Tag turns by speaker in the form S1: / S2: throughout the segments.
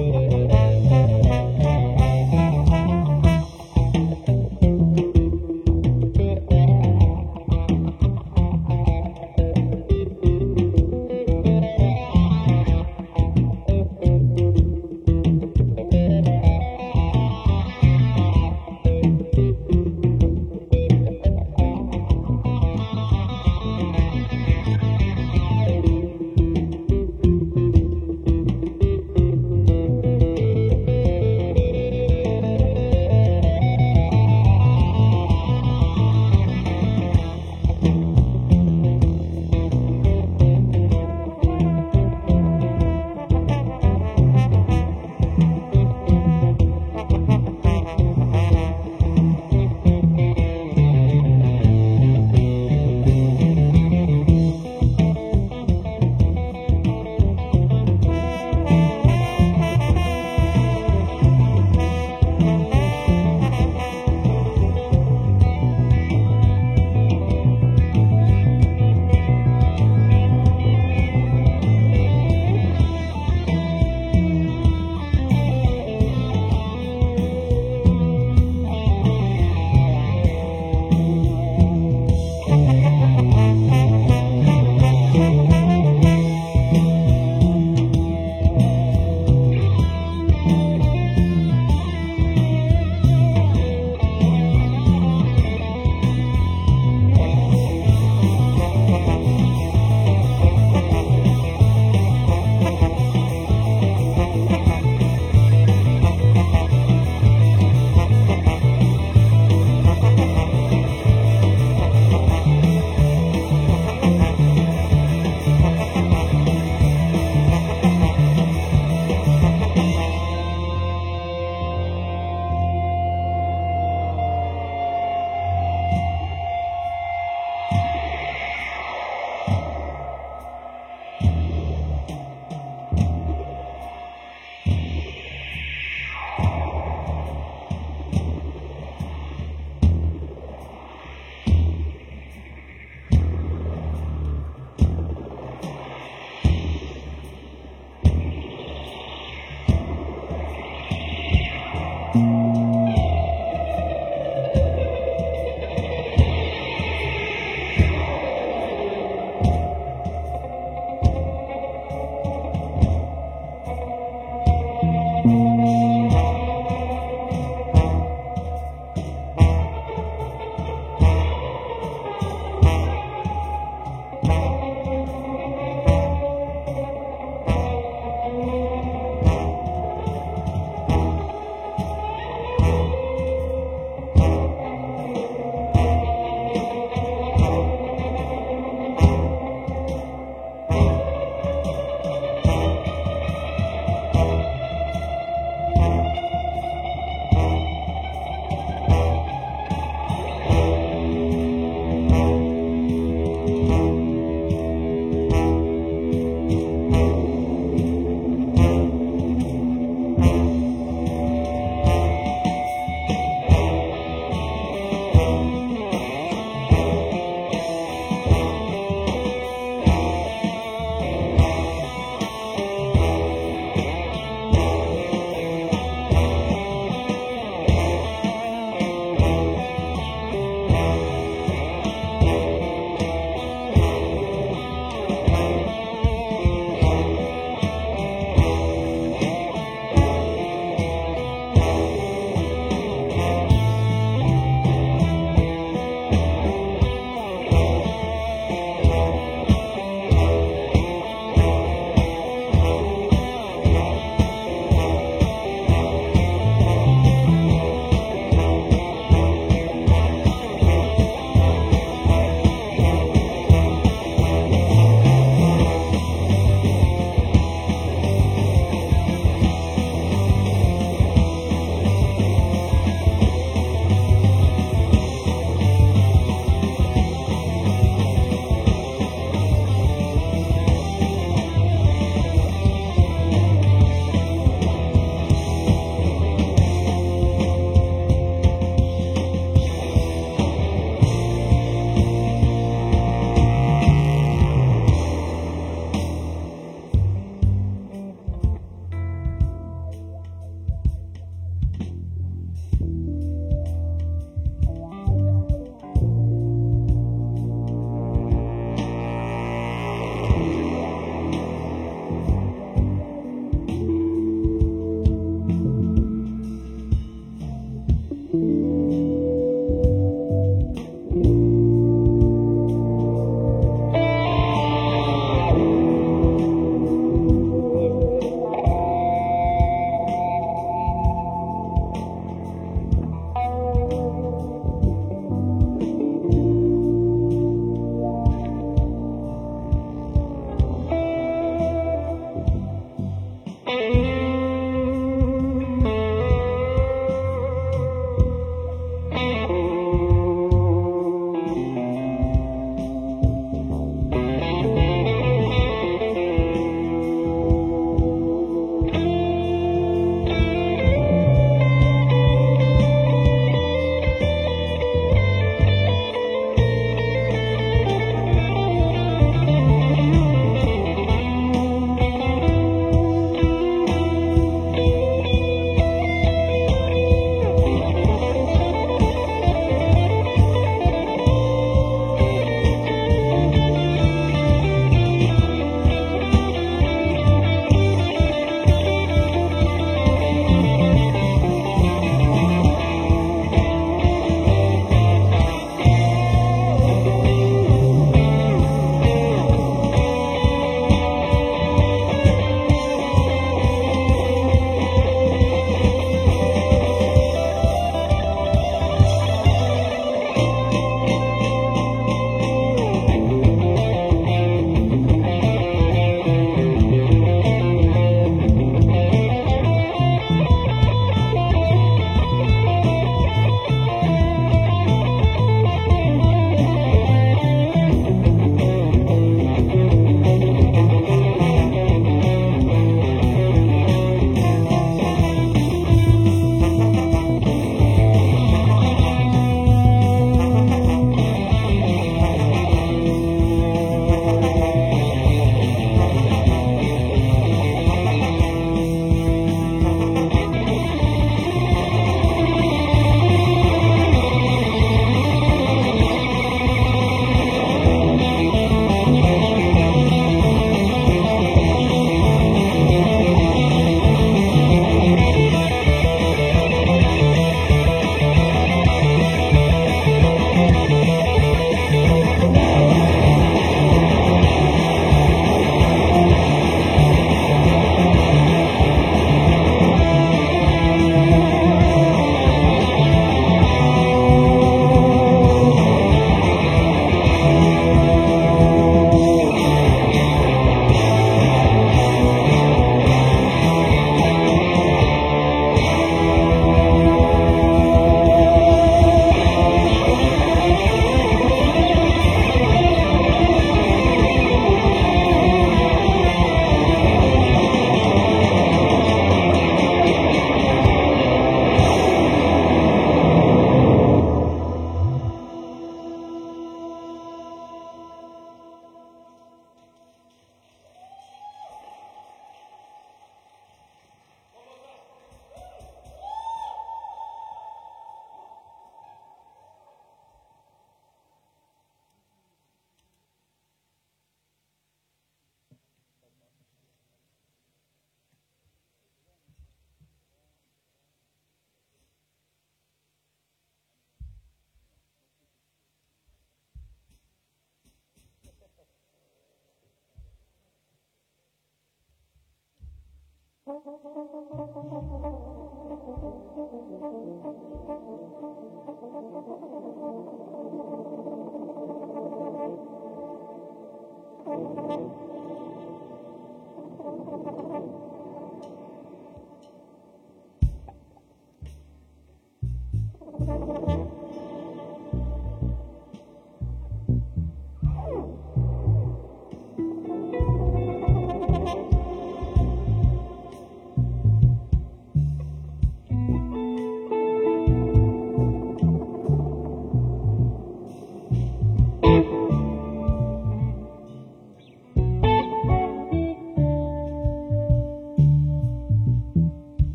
S1: me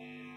S2: Mm-hmm.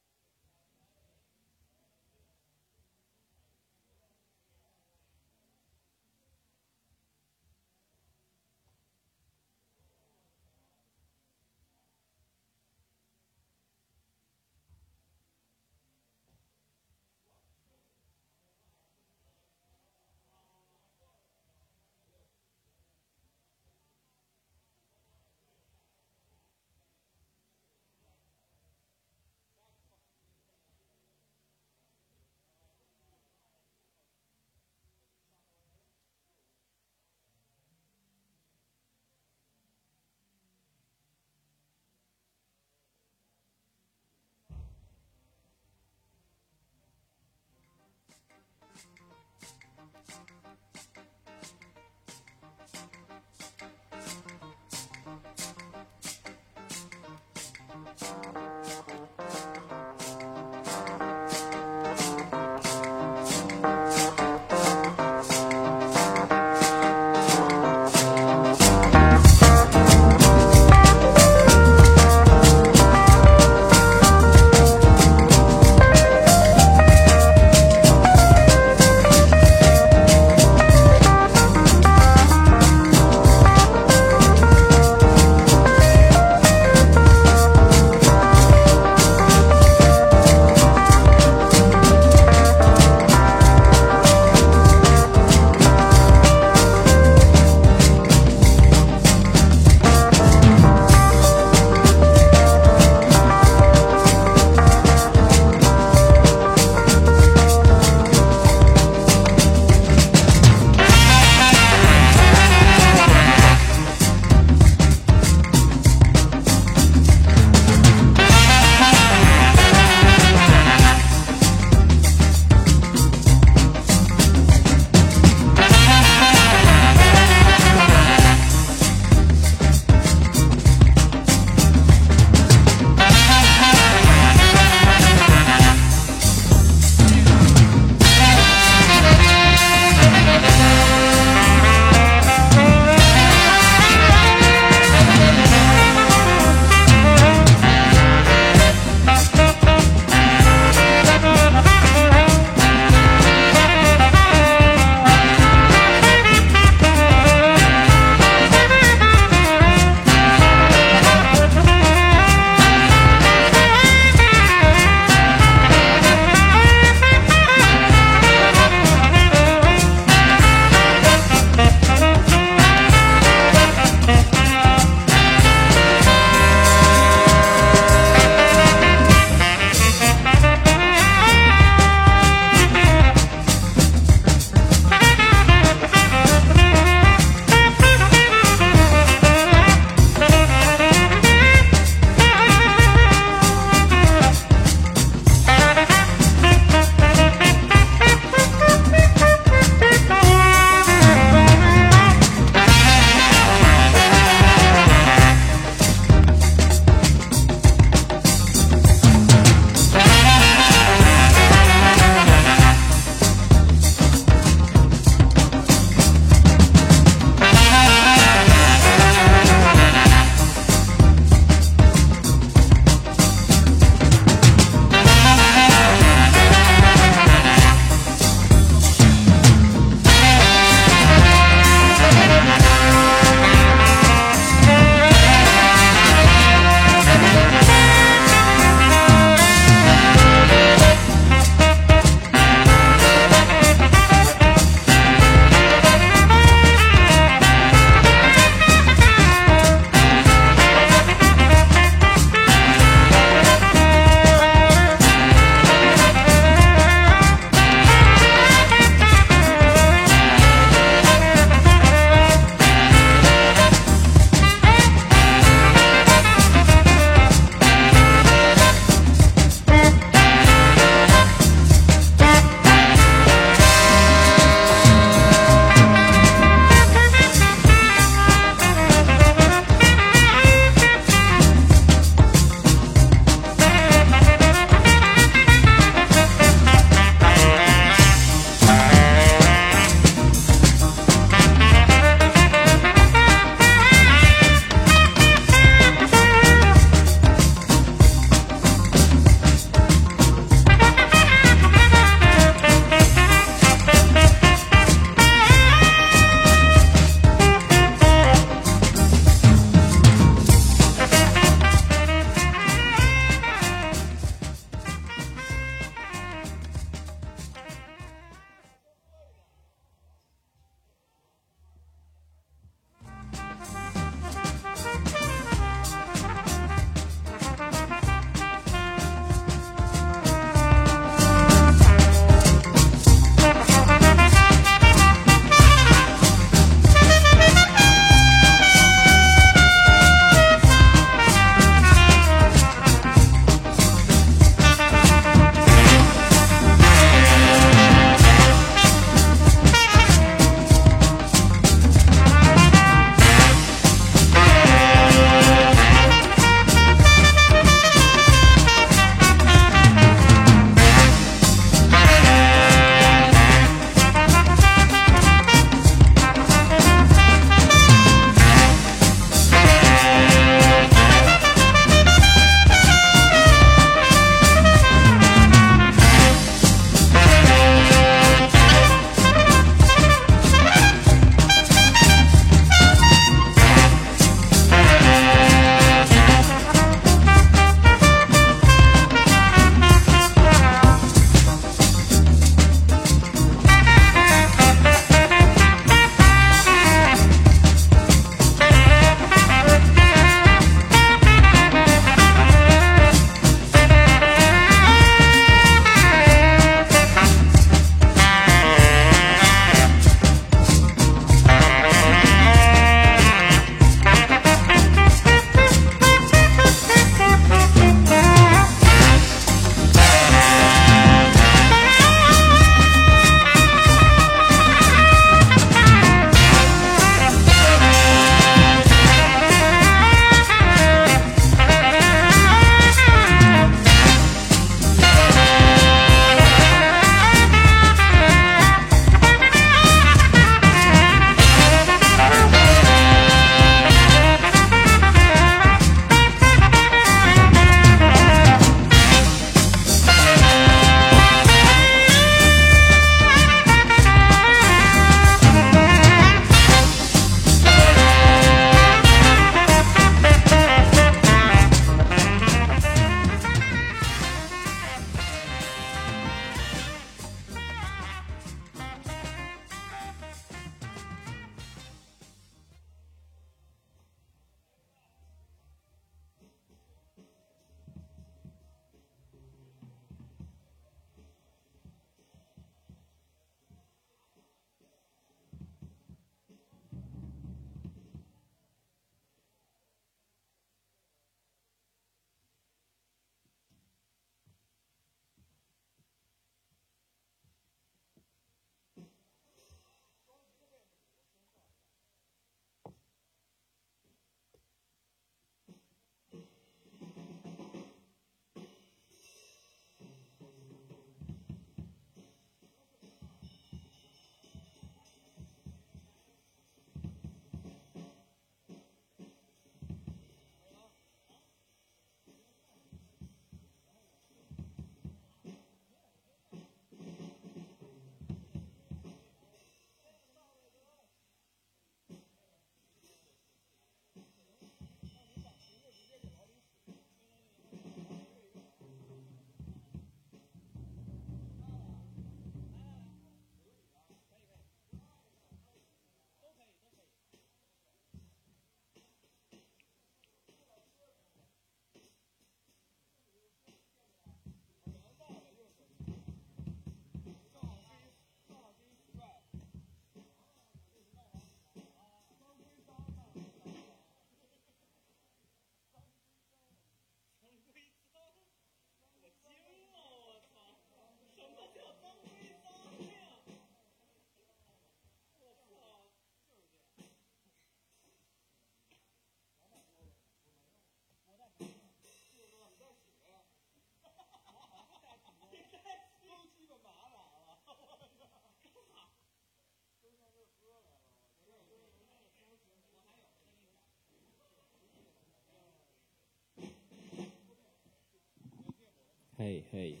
S3: 嘿嘿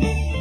S4: Thank you.